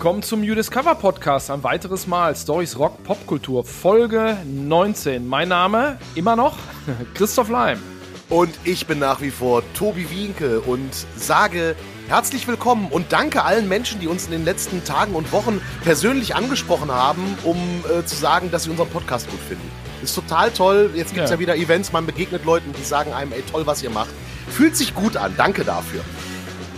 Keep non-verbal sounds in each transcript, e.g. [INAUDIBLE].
Willkommen zum You Discover Podcast. Ein weiteres Mal Stories Rock Popkultur Folge 19. Mein Name immer noch [LAUGHS] Christoph Leim. Und ich bin nach wie vor Tobi Wienke und sage herzlich willkommen und danke allen Menschen, die uns in den letzten Tagen und Wochen persönlich angesprochen haben, um äh, zu sagen, dass sie unseren Podcast gut finden. Ist total toll. Jetzt gibt es ja. ja wieder Events, man begegnet Leuten, die sagen einem, ey, toll, was ihr macht. Fühlt sich gut an. Danke dafür.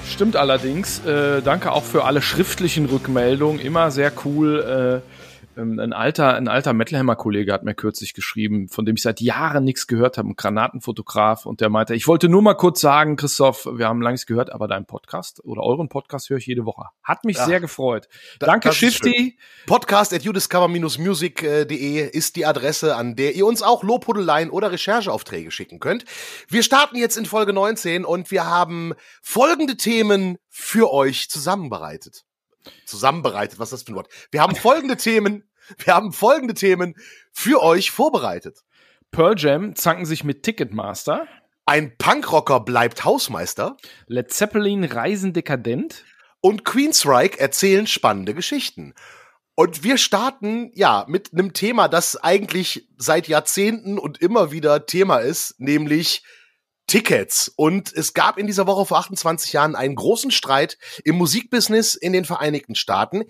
Stimmt allerdings. Äh, danke auch für alle schriftlichen Rückmeldungen. Immer sehr cool. Äh, ähm, ein alter, ein alter Metalhammer-Kollege hat mir kürzlich geschrieben, von dem ich seit Jahren nichts gehört habe, ein Granatenfotograf, und der meinte, ich wollte nur mal kurz sagen, Christoph, wir haben lange gehört, aber deinen Podcast oder euren Podcast höre ich jede Woche. Hat mich ja, sehr gefreut. Da, Danke, Shifty. Podcast at youdiscover-music.de ist die Adresse, an der ihr uns auch Lobhudeleien oder Rechercheaufträge schicken könnt. Wir starten jetzt in Folge 19 und wir haben folgende Themen für euch zusammenbereitet zusammenbereitet. Was ist das für ein Wort? Wir haben folgende Themen, wir haben folgende Themen für euch vorbereitet. Pearl Jam zanken sich mit Ticketmaster. Ein Punkrocker bleibt Hausmeister. Led Zeppelin reisen dekadent. Und Queensryche erzählen spannende Geschichten. Und wir starten ja mit einem Thema, das eigentlich seit Jahrzehnten und immer wieder Thema ist, nämlich Tickets. Und es gab in dieser Woche vor 28 Jahren einen großen Streit im Musikbusiness in den Vereinigten Staaten.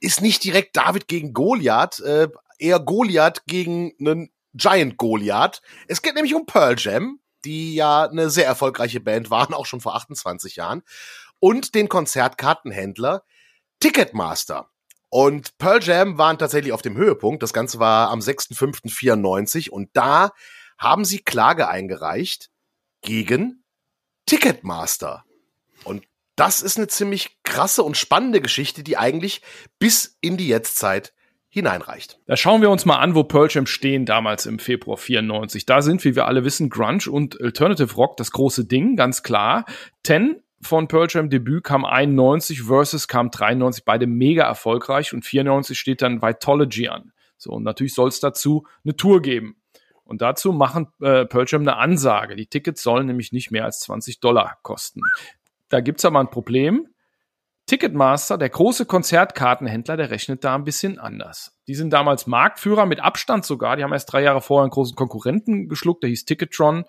Ist nicht direkt David gegen Goliath, äh, eher Goliath gegen einen Giant Goliath. Es geht nämlich um Pearl Jam, die ja eine sehr erfolgreiche Band waren, auch schon vor 28 Jahren, und den Konzertkartenhändler Ticketmaster. Und Pearl Jam waren tatsächlich auf dem Höhepunkt. Das Ganze war am 6.5.94 und da haben sie Klage eingereicht gegen Ticketmaster. Und das ist eine ziemlich krasse und spannende Geschichte, die eigentlich bis in die Jetztzeit hineinreicht. Da schauen wir uns mal an, wo Pearl Jam stehen damals im Februar 94. Da sind, wie wir alle wissen, Grunge und Alternative Rock das große Ding, ganz klar. Ten von Pearl Jam Debüt kam 91, Versus kam 93, beide mega erfolgreich und 94 steht dann Vitology an. So, und natürlich soll es dazu eine Tour geben. Und dazu machen äh, Pearl Jam eine Ansage. Die Tickets sollen nämlich nicht mehr als 20 Dollar kosten. Da gibt's aber ein Problem. Ticketmaster, der große Konzertkartenhändler, der rechnet da ein bisschen anders. Die sind damals Marktführer mit Abstand sogar. Die haben erst drei Jahre vorher einen großen Konkurrenten geschluckt, der hieß Ticketron.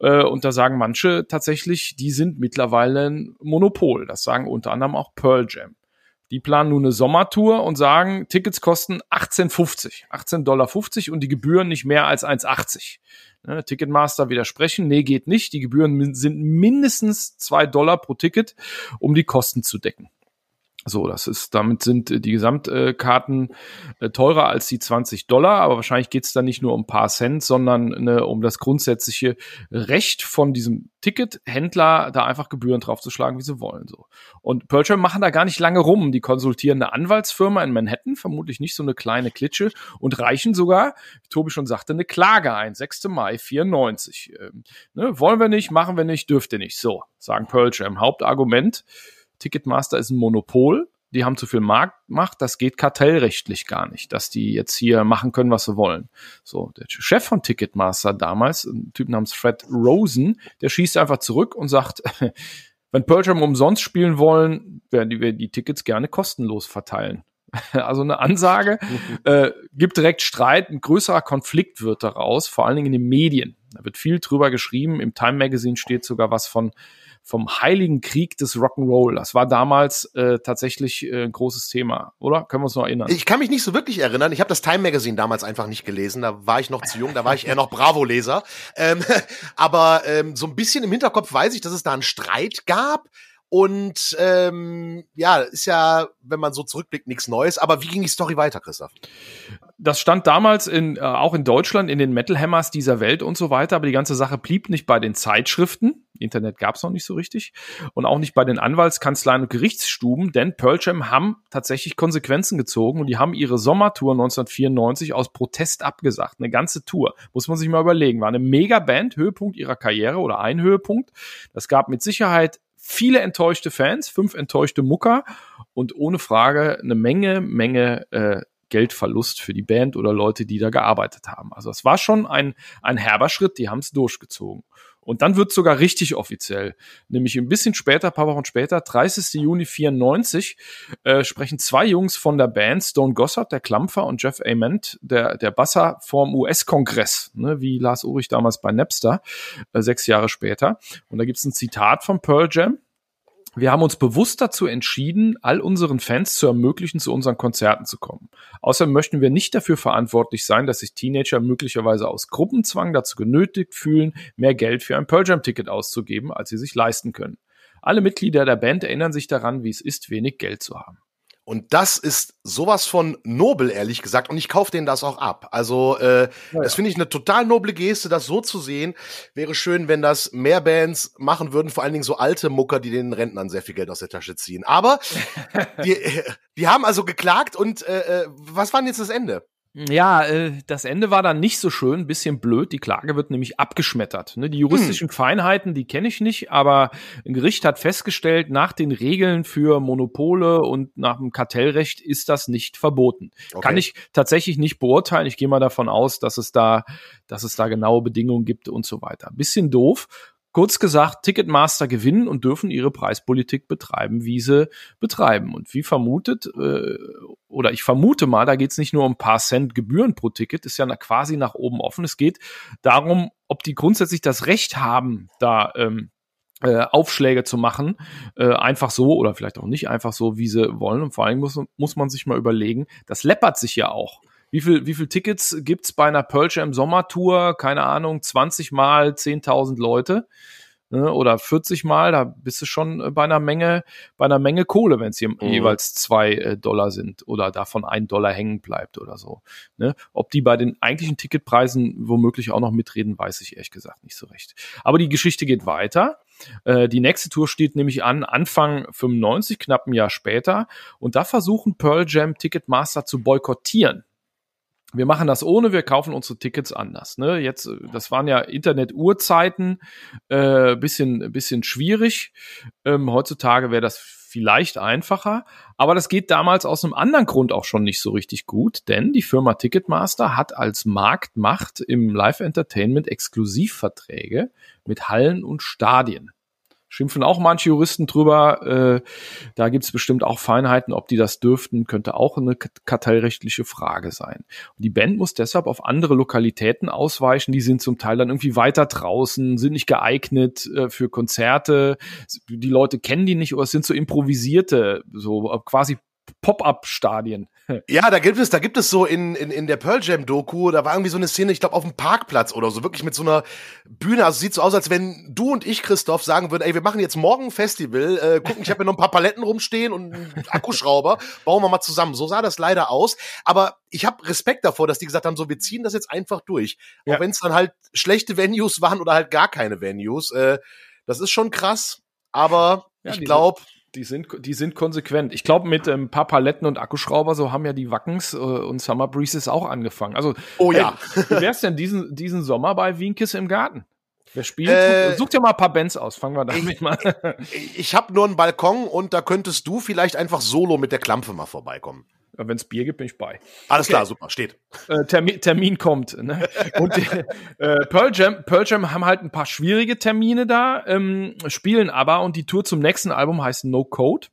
Äh, und da sagen manche tatsächlich, die sind mittlerweile ein Monopol. Das sagen unter anderem auch Pearl Jam. Die planen nun eine Sommertour und sagen, Tickets kosten 18,50, 18,50 Dollar und die Gebühren nicht mehr als 1,80. Ne, Ticketmaster widersprechen, nee, geht nicht. Die Gebühren sind mindestens 2 Dollar pro Ticket, um die Kosten zu decken. So, das ist, damit sind äh, die Gesamtkarten äh, teurer als die 20 Dollar, aber wahrscheinlich geht es da nicht nur um ein paar Cent, sondern ne, um das grundsätzliche Recht von diesem Tickethändler, da einfach Gebühren draufzuschlagen, wie sie wollen. So. Und Jam machen da gar nicht lange rum. Die konsultieren eine Anwaltsfirma in Manhattan, vermutlich nicht so eine kleine Klitsche, und reichen sogar, wie Tobi schon sagte, eine Klage ein. 6. Mai 94. Ähm, ne, wollen wir nicht, machen wir nicht, dürfte nicht. So, sagen Pearl Jam. Hauptargument Ticketmaster ist ein Monopol, die haben zu viel Marktmacht, das geht kartellrechtlich gar nicht, dass die jetzt hier machen können, was sie wollen. So, der Chef von Ticketmaster damals, ein Typ namens Fred Rosen, der schießt einfach zurück und sagt, [LAUGHS] wenn Pearl Jam umsonst spielen wollen, werden wir die Tickets gerne kostenlos verteilen. [LAUGHS] Also eine Ansage, [LAUGHS] äh, gibt direkt Streit, ein größerer Konflikt wird daraus, vor allen Dingen in den Medien. Da wird viel drüber geschrieben, im Time Magazine steht sogar was von vom Heiligen Krieg des Rock'n'Roll. Das war damals äh, tatsächlich äh, ein großes Thema, oder? Können wir uns noch erinnern? Ich kann mich nicht so wirklich erinnern. Ich habe das Time Magazine damals einfach nicht gelesen. Da war ich noch zu jung, da war ich eher noch Bravo-Leser. Ähm, [LAUGHS] aber ähm, so ein bisschen im Hinterkopf weiß ich, dass es da einen Streit gab. Und ähm, ja, ist ja, wenn man so zurückblickt, nichts Neues. Aber wie ging die Story weiter, Christoph? Das stand damals in, äh, auch in Deutschland in den Metal Hammers dieser Welt und so weiter, aber die ganze Sache blieb nicht bei den Zeitschriften. Internet gab es noch nicht so richtig. Und auch nicht bei den Anwaltskanzleien und Gerichtsstuben, denn Pearl Jam haben tatsächlich Konsequenzen gezogen und die haben ihre Sommertour 1994 aus Protest abgesagt. Eine ganze Tour. Muss man sich mal überlegen. War eine Mega-Band, Höhepunkt ihrer Karriere oder ein Höhepunkt. Das gab mit Sicherheit viele enttäuschte Fans, fünf enttäuschte Mucker und ohne Frage eine Menge, Menge äh, Geldverlust für die Band oder Leute, die da gearbeitet haben. Also es war schon ein, ein herber Schritt, die haben es durchgezogen. Und dann wird sogar richtig offiziell. Nämlich ein bisschen später, paar Wochen später, 30. Juni 94, äh, sprechen zwei Jungs von der Band, Stone Gossard, der Klampfer, und Jeff Ament, der, der Basser, vorm US-Kongress, ne, wie Lars Ulrich damals bei Napster, äh, sechs Jahre später. Und da gibt's ein Zitat von Pearl Jam. Wir haben uns bewusst dazu entschieden, all unseren Fans zu ermöglichen, zu unseren Konzerten zu kommen. Außerdem möchten wir nicht dafür verantwortlich sein, dass sich Teenager möglicherweise aus Gruppenzwang dazu genötigt fühlen, mehr Geld für ein Pearl Jam Ticket auszugeben, als sie sich leisten können. Alle Mitglieder der Band erinnern sich daran, wie es ist, wenig Geld zu haben. Und das ist sowas von nobel, ehrlich gesagt. Und ich kaufe denen das auch ab. Also, äh, ja, das finde ich eine total noble Geste, das so zu sehen. Wäre schön, wenn das mehr Bands machen würden, vor allen Dingen so alte Mucker, die den Rentnern sehr viel Geld aus der Tasche ziehen. Aber [LAUGHS] die, die haben also geklagt und äh, äh was war denn jetzt das Ende? Ja, äh, das Ende war dann nicht so schön, ein bisschen blöd. Die Klage wird nämlich abgeschmettert. Ne? Die juristischen hm. Feinheiten, die kenne ich nicht, aber ein Gericht hat festgestellt, nach den Regeln für Monopole und nach dem Kartellrecht ist das nicht verboten. Okay. Kann ich tatsächlich nicht beurteilen. Ich gehe mal davon aus, dass es da, dass es da genaue Bedingungen gibt und so weiter. Bisschen doof. Kurz gesagt, Ticketmaster gewinnen und dürfen ihre Preispolitik betreiben, wie sie betreiben. Und wie vermutet, äh, oder ich vermute mal, da geht es nicht nur um ein paar Cent Gebühren pro Ticket, ist ja quasi nach oben offen. Es geht darum, ob die grundsätzlich das Recht haben, da ähm, äh, Aufschläge zu machen, äh, einfach so oder vielleicht auch nicht einfach so, wie sie wollen. Und vor allem muss, muss man sich mal überlegen, das läppert sich ja auch wie viel, wie viel Tickets gibt's bei einer Pearl Jam Sommertour? Keine Ahnung, 20 mal 10.000 Leute ne, oder 40 mal, da bist du schon äh, bei einer Menge, bei einer Menge Kohle, wenn es mhm. jeweils zwei äh, Dollar sind oder davon ein Dollar hängen bleibt oder so. Ne? Ob die bei den eigentlichen Ticketpreisen womöglich auch noch mitreden, weiß ich ehrlich gesagt nicht so recht. Aber die Geschichte geht weiter. Äh, die nächste Tour steht nämlich an Anfang 95, knapp ein Jahr später. Und da versuchen Pearl Jam Ticketmaster zu boykottieren wir machen das ohne, wir kaufen unsere Tickets anders. Ne? Jetzt, äh, das waren ja Internet-Uhrzeiten, äh, bisschen, bisschen schwierig. Ähm, heutzutage wäre das vielleicht einfacher, aber das geht damals aus einem anderen Grund auch schon nicht so richtig gut, denn die Firma Ticketmaster hat als Marktmacht im Live-Entertainment Exklusivverträge mit Hallen und Stadien schimpfen auch manche Juristen drüber. Äh, da gibt es bestimmt auch Feinheiten, ob die das dürften, könnte auch eine kartellrechtliche Frage sein. Und die Band muss deshalb auf andere Lokalitäten ausweichen. Die sind zum Teil dann irgendwie weiter draußen, sind nicht geeignet äh, für Konzerte. Die Leute kennen die nicht oder es sind so improvisierte, so quasi Pop-up-Stadien. [LAUGHS] Ja, da gibt es, da gibt es so in, in, in der Pearl Jam Doku, da war irgendwie so eine Szene, ich glaube, auf dem Parkplatz oder so, wirklich mit so einer Bühne. Also sieht so aus, als wenn du und ich, Christoph, sagen würden, ey, wir machen jetzt morgen ein Festival, äh, gucken, ich habe hier noch ein paar Paletten rumstehen und einen Akkuschrauber, [LAUGHS] bauen wir mal zusammen. So sah das leider aus. Aber ich habe Respekt davor, dass die gesagt haben, so, wir ziehen das jetzt einfach durch. Ja. Auch wenn es dann halt schlechte Venues waren oder halt gar keine Venues. Äh, das ist schon krass. Aber ja, ich glaube, die sind, die sind konsequent. Ich glaube, mit ein ähm, paar Paletten und Akkuschrauber, so haben ja die Wackens äh, und Summer Breezes auch angefangen. Also, oh ja. Ey, wie wär's denn diesen, diesen Sommer bei Wienkiss im Garten? Wer spielt? Äh, Such dir mal ein paar Bands aus. Fangen wir damit ich, mal. Ich, ich habe nur einen Balkon und da könntest du vielleicht einfach solo mit der Klampe mal vorbeikommen. Wenn es Bier gibt, bin ich bei. Alles okay. klar, super, steht. Äh, Termin, Termin kommt. Ne? Und äh, Pearl, Jam, Pearl Jam haben halt ein paar schwierige Termine da, ähm, spielen aber und die Tour zum nächsten Album heißt No Code.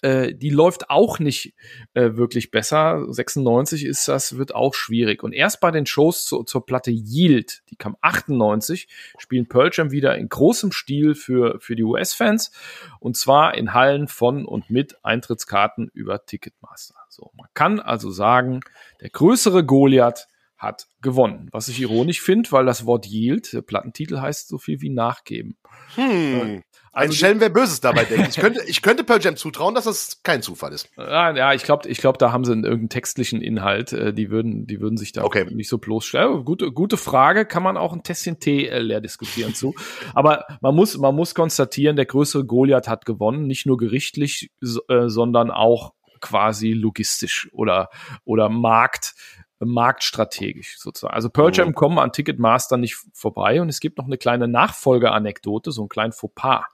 Äh, die läuft auch nicht äh, wirklich besser. 96 ist das, wird auch schwierig. Und erst bei den Shows zu, zur Platte Yield, die kam 98, spielen Pearl Jam wieder in großem Stil für, für die US-Fans. Und zwar in Hallen von und mit Eintrittskarten über Ticketmaster. So, man kann also sagen, der größere Goliath hat gewonnen. Was ich ironisch finde, weil das Wort Yield, der Plattentitel heißt so viel wie nachgeben. Hm. Also Ein Schelm, wer Böses dabei denkt. Ich könnte, ich könnte Pearl Jam zutrauen, dass das kein Zufall ist. Ja, ja ich glaube, ich glaub, da haben sie irgendeinen textlichen Inhalt. Äh, die würden, die würden sich da okay. nicht so bloßstellen. Gute, gute Frage. Kann man auch ein Tässchen Tee äh, leer diskutieren zu. Aber man muss, man muss konstatieren, der größere Goliath hat gewonnen. Nicht nur gerichtlich, äh, sondern auch quasi logistisch oder, oder Markt, marktstrategisch sozusagen. Also Pearl Jam oh. kommen an Ticketmaster nicht vorbei und es gibt noch eine kleine Nachfolgeanekdote, so ein kleinen Fauxpas.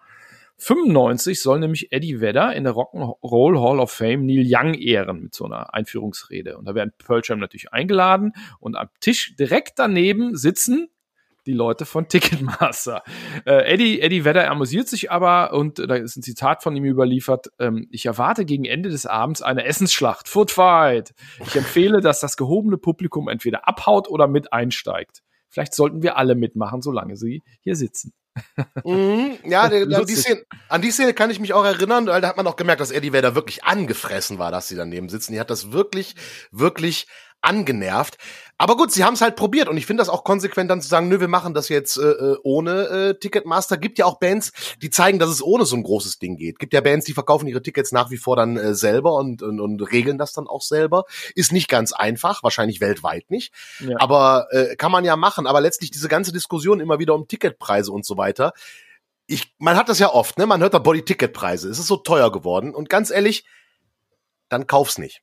95 soll nämlich Eddie Vedder in der Rock'n'Roll Hall of Fame Neil Young ehren mit so einer Einführungsrede. Und da werden Pearl Jam natürlich eingeladen und am Tisch direkt daneben sitzen die Leute von Ticketmaster. [LAUGHS] Äh, Eddie, Eddie Vedder amüsiert sich aber und äh, da ist ein Zitat von ihm überliefert. Ähm, ich erwarte gegen Ende des Abends eine Essensschlacht. Foot Fight. Ich empfehle, dass das gehobene Publikum entweder abhaut oder mit einsteigt. Vielleicht sollten wir alle mitmachen, solange sie hier sitzen. [LAUGHS] mhm, ja, an, die Szene, an die Szene kann ich mich auch erinnern, weil da hat man auch gemerkt, dass Eddie Vedder wirklich angefressen war, dass sie daneben sitzen. Die hat das wirklich, wirklich angenervt. Aber gut, sie haben es halt probiert und ich finde das auch konsequent dann zu sagen, nö, wir machen das jetzt äh, äh, ohne äh, Ticketmaster. Gibt ja auch Bands, die zeigen, dass es ohne so ein großes Ding geht. Gibt ja Bands, die verkaufen ihre Tickets nach wie vor dann äh, selber und, und, und regeln das dann auch selber. Ist nicht ganz einfach, wahrscheinlich weltweit nicht. Ja. Aber äh, kann man ja machen. Aber letztlich diese ganze Diskussion immer wieder um Ticketpreise und so weiter. Ich, man hat das ja oft, ne? Man hört da Body-Ticket-Preise. Es ist so teuer geworden. Und ganz ehrlich, dann kauf's nicht.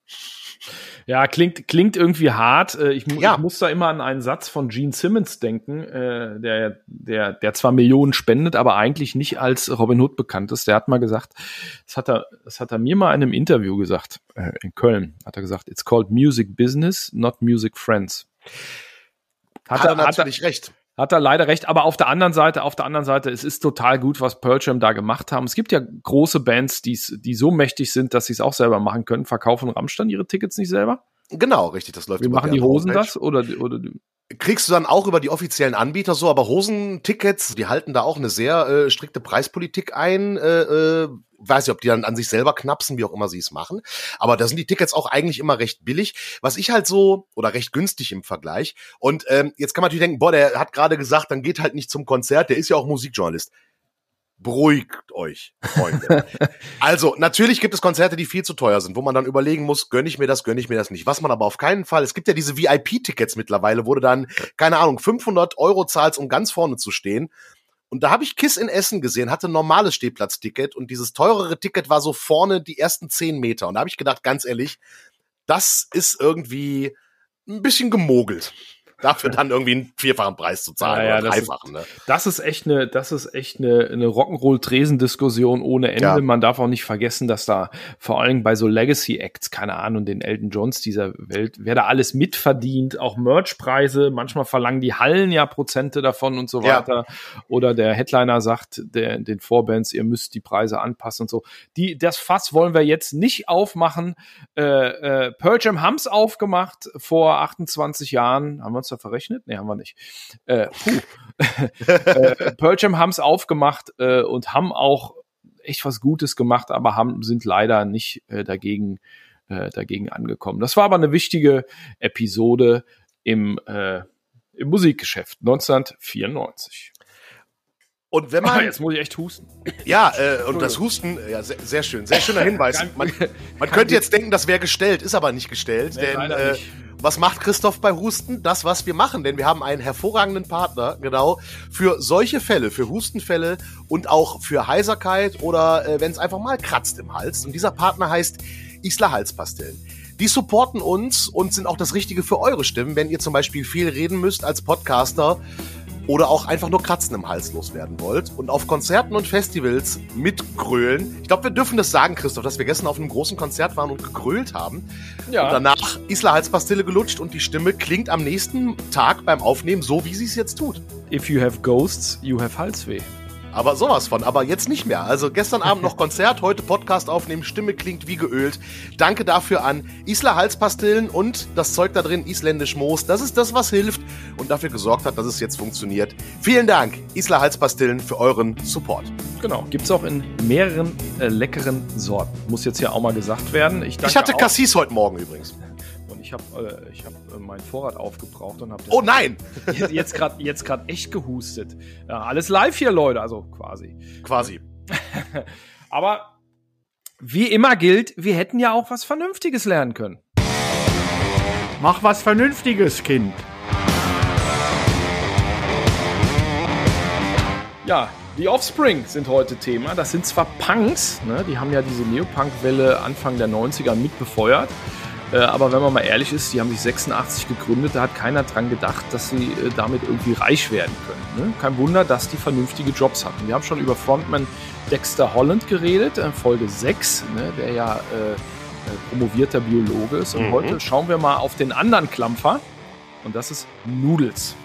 Ja, klingt, klingt irgendwie hart. Äh, ich, ja. ich muss da immer an einen Satz von Gene Simmons denken, äh, der, der, der zwar Millionen spendet, aber eigentlich nicht als Robin Hood bekannt ist. Der hat mal gesagt, das hat er, das hat er mir mal in einem Interview gesagt, äh, in Köln, hat er gesagt, it's called music business, not music friends. Hat, hat er, er natürlich hat er, recht. Hat er leider recht, aber auf der anderen Seite, auf der anderen Seite, es ist total gut, was Pearl Jam da gemacht haben. Es gibt ja große Bands, die so mächtig sind, dass sie es auch selber machen können. Verkaufen Rammstein ihre Tickets nicht selber? Genau, richtig, das läuft. Wie machen die Hosen Homepage. das oder oder kriegst du dann auch über die offiziellen Anbieter so, aber Hosentickets, die halten da auch eine sehr äh, strikte Preispolitik ein. Äh, äh, weiß nicht, ob die dann an sich selber knapsen, wie auch immer sie es machen. Aber da sind die Tickets auch eigentlich immer recht billig. Was ich halt so, oder recht günstig im Vergleich. Und ähm, jetzt kann man natürlich denken, boah, der hat gerade gesagt, dann geht halt nicht zum Konzert, der ist ja auch Musikjournalist beruhigt euch, Freunde. [LAUGHS] also, natürlich gibt es Konzerte, die viel zu teuer sind, wo man dann überlegen muss, gönne ich mir das, gönne ich mir das nicht. Was man aber auf keinen Fall, es gibt ja diese VIP-Tickets mittlerweile, wo du dann, keine Ahnung, 500 Euro zahlst, um ganz vorne zu stehen. Und da habe ich Kiss in Essen gesehen, hatte ein normales Stehplatzticket und dieses teurere Ticket war so vorne die ersten 10 Meter. Und da habe ich gedacht, ganz ehrlich, das ist irgendwie ein bisschen gemogelt dafür dann irgendwie einen vierfachen Preis zu zahlen ja, ja, oder dreifachen. Das ist, ne? das ist echt eine, das ist echt eine, eine Rock'n'Roll-Tresendiskussion ohne Ende. Ja. Man darf auch nicht vergessen, dass da vor allem bei so Legacy-Acts, keine Ahnung, den Elton Johns dieser Welt, wer da alles mitverdient, auch Merchpreise, manchmal verlangen die Hallen ja Prozente davon und so weiter. Oder der Headliner sagt der, den Vorbands, ihr müsst die Preise anpassen und so. Die, das Fass wollen wir jetzt nicht aufmachen. Äh, äh, Pearl Jam haben's aufgemacht vor 28 Jahren, haben wir uns da verrechnet? Nee, haben wir nicht. Äh, puh. [LAUGHS] äh, Pearl Jam haben es aufgemacht äh, und haben auch echt was Gutes gemacht, aber haben, sind leider nicht äh, dagegen, äh, dagegen angekommen. Das war aber eine wichtige Episode im, äh, im Musikgeschäft 1994. Und wenn man. Ah, jetzt muss ich echt husten. Ja, äh, und das Husten, ja, sehr, sehr schön. Sehr schöner [LAUGHS] Hinweis. Man, man könnte jetzt denken, das wäre gestellt, ist aber nicht gestellt, nee, denn äh. Was macht Christoph bei Husten? Das, was wir machen, denn wir haben einen hervorragenden Partner, genau, für solche Fälle, für Hustenfälle und auch für Heiserkeit oder äh, wenn es einfach mal kratzt im Hals. Und dieser Partner heißt Isla Halspastillen. Die supporten uns und sind auch das Richtige für eure Stimmen, wenn ihr zum Beispiel viel reden müsst als Podcaster oder auch einfach nur Kratzen im Hals loswerden wollt und auf Konzerten und Festivals mitgrölen. Ich glaube, wir dürfen das sagen, Christoph, dass wir gestern auf einem großen Konzert waren und gegrölt haben. Ja. Und danach Isla Halspastille gelutscht und die Stimme klingt am nächsten Tag beim Aufnehmen so, wie sie es jetzt tut. If you have ghosts, you have Halsweh. Aber sowas von, aber jetzt nicht mehr. Also gestern Abend noch Konzert, heute Podcast aufnehmen, Stimme klingt wie geölt. Danke dafür an Isla Halspastillen und das Zeug da drin, isländisch Moos. Das ist das, was hilft und dafür gesorgt hat, dass es jetzt funktioniert. Vielen Dank, Isla Halspastillen, für euren Support. Genau, gibt es auch in mehreren äh, leckeren Sorten. Muss jetzt hier auch mal gesagt werden. Ich, ich hatte Cassis heute Morgen übrigens ich habe äh, ich hab, äh, meinen Vorrat aufgebraucht und habe Oh nein! [LAUGHS] jetzt gerade jetzt gerade echt gehustet. Ja, alles live hier, Leute, also quasi. Quasi. [LAUGHS] Aber wie immer gilt, wir hätten ja auch was Vernünftiges lernen können. Mach was Vernünftiges, Kind. Ja, die Offspring sind heute Thema. Das sind zwar Punks, ne? die haben ja diese Neopunk-Welle Anfang der 90er mitbefeuert. Äh, aber wenn man mal ehrlich ist, die haben sich 86 gegründet, da hat keiner dran gedacht, dass sie äh, damit irgendwie reich werden können. Ne? Kein Wunder, dass die vernünftige Jobs hatten. Wir haben schon über Frontman Dexter Holland geredet, äh, Folge 6, ne? der ja äh, promovierter Biologe ist. Und mhm. heute schauen wir mal auf den anderen Klampfer und das ist Noodles.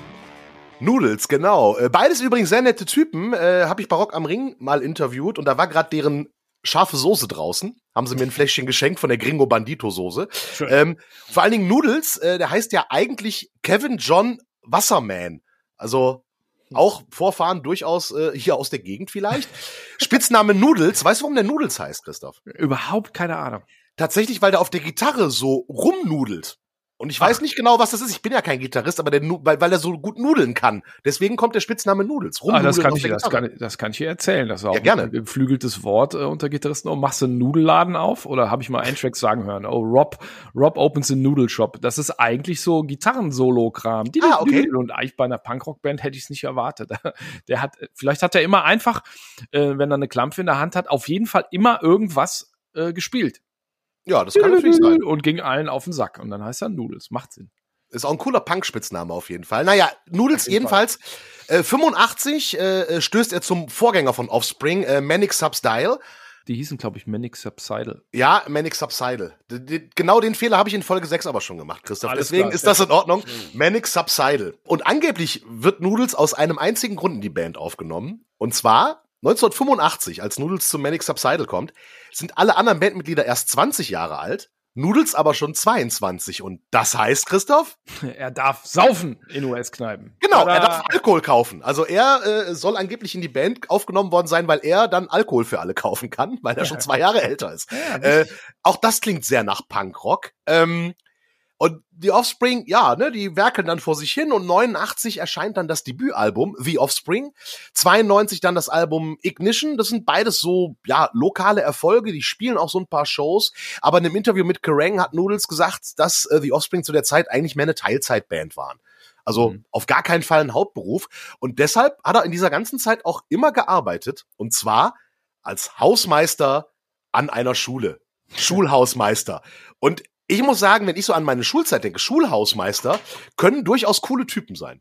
Noodles, genau. Beides übrigens sehr nette Typen. Äh, Habe ich Barock am Ring mal interviewt und da war gerade deren scharfe Soße draußen. Haben sie mir ein Fläschchen geschenkt von der Gringo Bandito Soße. Ähm, vor allen Dingen Noodles, äh, der heißt ja eigentlich Kevin John Wasserman. Also auch Vorfahren durchaus äh, hier aus der Gegend vielleicht. [LAUGHS] Spitzname Noodles. Weißt du, warum der Noodles heißt, Christoph? Überhaupt keine Ahnung. Tatsächlich, weil der auf der Gitarre so rumnudelt. Und ich weiß Ach. nicht genau, was das ist. Ich bin ja kein Gitarrist, aber der, weil, weil er so gut nudeln kann. Deswegen kommt der Spitzname Nudels. Ah, das kann, ich, das, kann, das kann ich dir erzählen. Das ist auch ja, gerne. ein geflügeltes Wort äh, unter Gitarristen. Oh, machst du einen Nudelladen auf? Oder habe ich mal einen Track sagen hören? Oh, Rob, Rob opens a Noodle Shop. Das ist eigentlich so Gitarren-Solo-Kram. Ah, okay. Und eigentlich bei einer Punkrock-Band hätte ich es nicht erwartet. [LAUGHS] Der hat, vielleicht hat er immer einfach, äh, wenn er eine Klampfe in der Hand hat, auf jeden Fall immer irgendwas äh, gespielt. Ja, das kann natürlich sein. Und ging allen auf den Sack. Und dann heißt er Noodles. Macht Sinn. Ist auch ein cooler Punk-Spitzname auf jeden Fall. Naja, Noodles jedenfalls. Äh, 85 äh, stößt er zum Vorgänger von Offspring, äh, Manic Substyle. Die hießen, glaube ich, Manic Subsidal. Ja, Manic Subsidal. genau den Fehler habe ich in Folge 6 aber schon gemacht, Christoph. Alles Deswegen klar, ist das in Ordnung. Manic Subsidal. Und angeblich wird Noodles aus einem einzigen Grund in die Band aufgenommen. Und zwar 1985, als Noodles zu Manic Subsidal kommt, sind alle anderen Bandmitglieder erst 20 Jahre alt, Noodles aber schon 22. Und das heißt, Christoph? [LAUGHS] Er darf saufen in US-Kneipen. Genau, Tada. er darf Alkohol kaufen. Also er äh, soll angeblich in die Band aufgenommen worden sein, weil er dann Alkohol für alle kaufen kann, weil er ja. [LAUGHS] schon zwei Jahre älter ist. Ja, äh, auch das klingt sehr nach Punkrock. Ähm, und die Offspring, ja, ne, die werkeln dann vor sich hin und 89 erscheint dann das Debütalbum The Offspring, 92 dann das Album Ignition, das sind beides so, ja, lokale Erfolge, die spielen auch so ein paar Shows, aber in einem Interview mit Kerrang hat Noodles gesagt, dass äh, The Offspring zu der Zeit eigentlich mehr eine Teilzeitband waren. Also mhm. auf gar keinen Fall ein Hauptberuf und deshalb hat er in dieser ganzen Zeit auch immer gearbeitet und zwar als Hausmeister an einer Schule. [LAUGHS] Schulhausmeister. Und ich muss sagen, wenn ich so an meine Schulzeit denke, Schulhausmeister können durchaus coole Typen sein.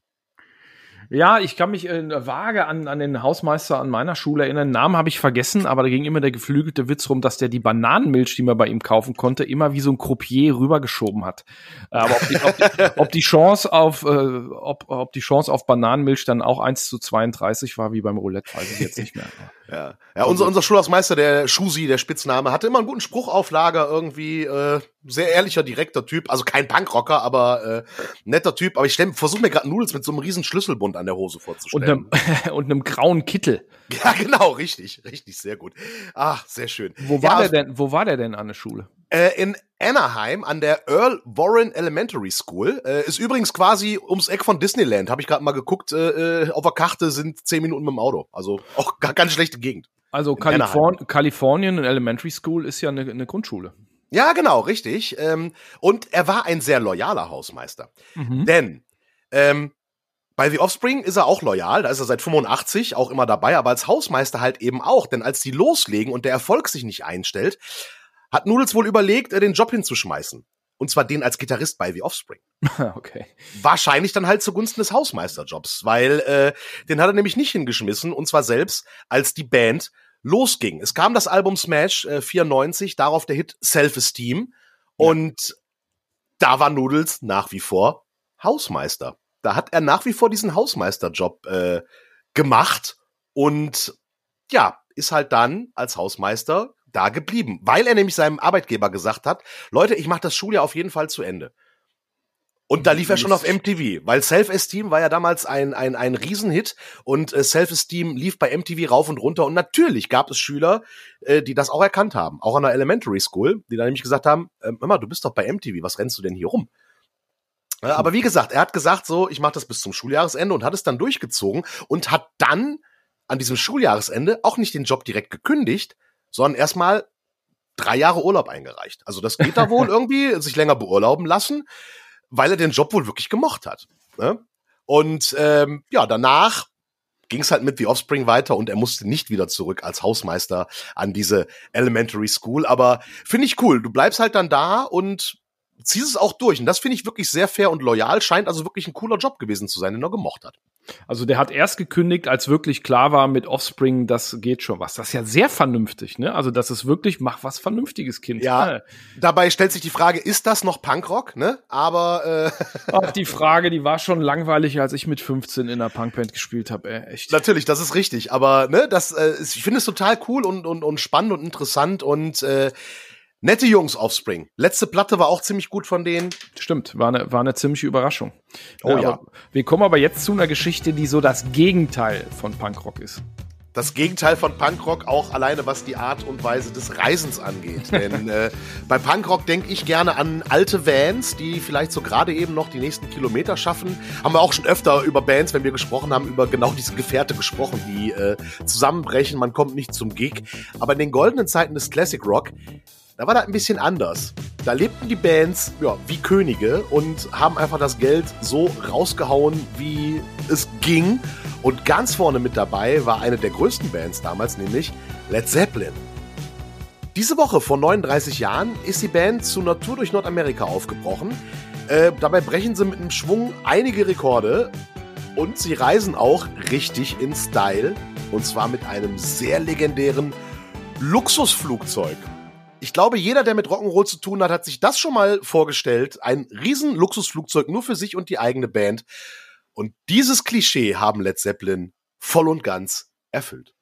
Ja, ich kann mich äh, vage an, an den Hausmeister an meiner Schule erinnern. Namen habe ich vergessen, aber da ging immer der geflügelte Witz rum, dass der die Bananenmilch, die man bei ihm kaufen konnte, immer wie so ein Croupier rübergeschoben hat. Äh, aber ob die, ob die, [LAUGHS] ob die Chance auf äh, ob, ob die Chance auf Bananenmilch dann auch 1 zu 32 war wie beim Roulette, weiß ich jetzt nicht mehr. Ja, ja unser, unser Schulhausmeister, der Schusi, der Spitzname, hatte immer einen guten Spruch auf Lager, irgendwie äh, sehr ehrlicher, direkter Typ, also kein Punkrocker, aber äh, netter Typ. Aber ich versuche mir gerade Nudels mit so einem riesen Schlüsselbund an der Hose vorzustellen. Und einem, [LAUGHS] und einem grauen Kittel. Ja, genau, richtig, richtig, sehr gut. Ach, sehr schön. Wo war ja, der denn, wo war der denn an der Schule? Äh, in Anaheim an der Earl Warren Elementary School. Äh, ist übrigens quasi ums Eck von Disneyland. Habe ich gerade mal geguckt. Äh, äh, auf der Karte sind zehn Minuten mit dem Auto. Also auch gar ganz schlechte Gegend. Also Kaliforn Kalifornien Elementary School ist ja eine, eine Grundschule. Ja, genau, richtig. Ähm, und er war ein sehr loyaler Hausmeister. Mhm. Denn ähm, bei The Offspring ist er auch loyal, da ist er seit 85 auch immer dabei, aber als Hausmeister halt eben auch, denn als die loslegen und der Erfolg sich nicht einstellt, hat Noodles wohl überlegt, äh, den Job hinzuschmeißen. Und zwar den als Gitarrist bei The Offspring. [LAUGHS] okay. Wahrscheinlich dann halt zugunsten des Hausmeisterjobs, weil äh, den hat er nämlich nicht hingeschmissen, und zwar selbst, als die Band losging. Es kam das Album Smash äh, 94, darauf der Hit Self-Esteem. Ja. Und da war Noodles nach wie vor Hausmeister. Da hat er nach wie vor diesen Hausmeisterjob äh, gemacht und ja, ist halt dann als Hausmeister da geblieben, weil er nämlich seinem Arbeitgeber gesagt hat, Leute, ich mache das Schuljahr auf jeden Fall zu Ende. Und da lief er schon auf MTV, weil Self-Esteem war ja damals ein, ein, ein Riesenhit und äh, Self-Esteem lief bei MTV rauf und runter und natürlich gab es Schüler, äh, die das auch erkannt haben, auch an der Elementary School, die dann nämlich gesagt haben, äh, Mama, du bist doch bei MTV, was rennst du denn hier rum? Äh, aber wie gesagt, er hat gesagt so, ich mache das bis zum Schuljahresende und hat es dann durchgezogen und hat dann an diesem Schuljahresende auch nicht den Job direkt gekündigt, sondern erstmal drei Jahre Urlaub eingereicht. Also das geht da [LAUGHS] wohl irgendwie, sich länger beurlauben lassen, weil er den Job wohl wirklich gemocht hat. Ne? Und ähm, ja, danach ging es halt mit The Offspring weiter und er musste nicht wieder zurück als Hausmeister an diese Elementary School. Aber finde ich cool. Du bleibst halt dann da und ziehst es auch durch. Und das finde ich wirklich sehr fair und loyal. Scheint also wirklich ein cooler Job gewesen zu sein, den er gemocht hat. Also der hat erst gekündigt, als wirklich klar war mit Offspring, das geht schon was. Das ist ja sehr vernünftig, ne? Also das ist wirklich, mach was Vernünftiges, Kind. Ja. ja. Dabei stellt sich die Frage, ist das noch Punkrock, ne? Aber äh [LAUGHS] auch die Frage, die war schon langweilig, als ich mit 15 in einer Punkband gespielt habe, ey, echt. Natürlich, das ist richtig. Aber ne, das, äh, ich finde es total cool und, und, und spannend und interessant und äh, Nette Jungs Offspring. Letzte Platte war auch ziemlich gut von denen. Stimmt, war eine, war eine ziemliche Überraschung. Oh ja. ja. Wir kommen aber jetzt zu einer Geschichte, die so das Gegenteil von Punkrock ist. Das Gegenteil von Punkrock auch alleine, was die Art und Weise des Reisens angeht. [LAUGHS] Denn äh, bei Punkrock denke ich gerne an alte Vans, die vielleicht so gerade eben noch die nächsten Kilometer schaffen. Haben wir auch schon öfter über Bands, wenn wir gesprochen haben, über genau diese Gefährte gesprochen, die äh, zusammenbrechen, man kommt nicht zum Gig. Aber in den goldenen Zeiten des Classic Rock da war das ein bisschen anders. Da lebten die Bands ja, wie Könige und haben einfach das Geld so rausgehauen, wie es ging. Und ganz vorne mit dabei war eine der größten Bands damals, nämlich Led Zeppelin. Diese Woche vor 39 Jahren ist die Band zu Natur durch Nordamerika aufgebrochen. Äh, dabei brechen sie mit einem Schwung einige Rekorde und sie reisen auch richtig in Style. Und zwar mit einem sehr legendären Luxusflugzeug. Ich glaube, jeder, der mit Rock'n'Roll zu tun hat, hat sich das schon mal vorgestellt. Ein riesen Luxusflugzeug nur für sich und die eigene Band. Und dieses Klischee haben Led Zeppelin voll und ganz erfüllt.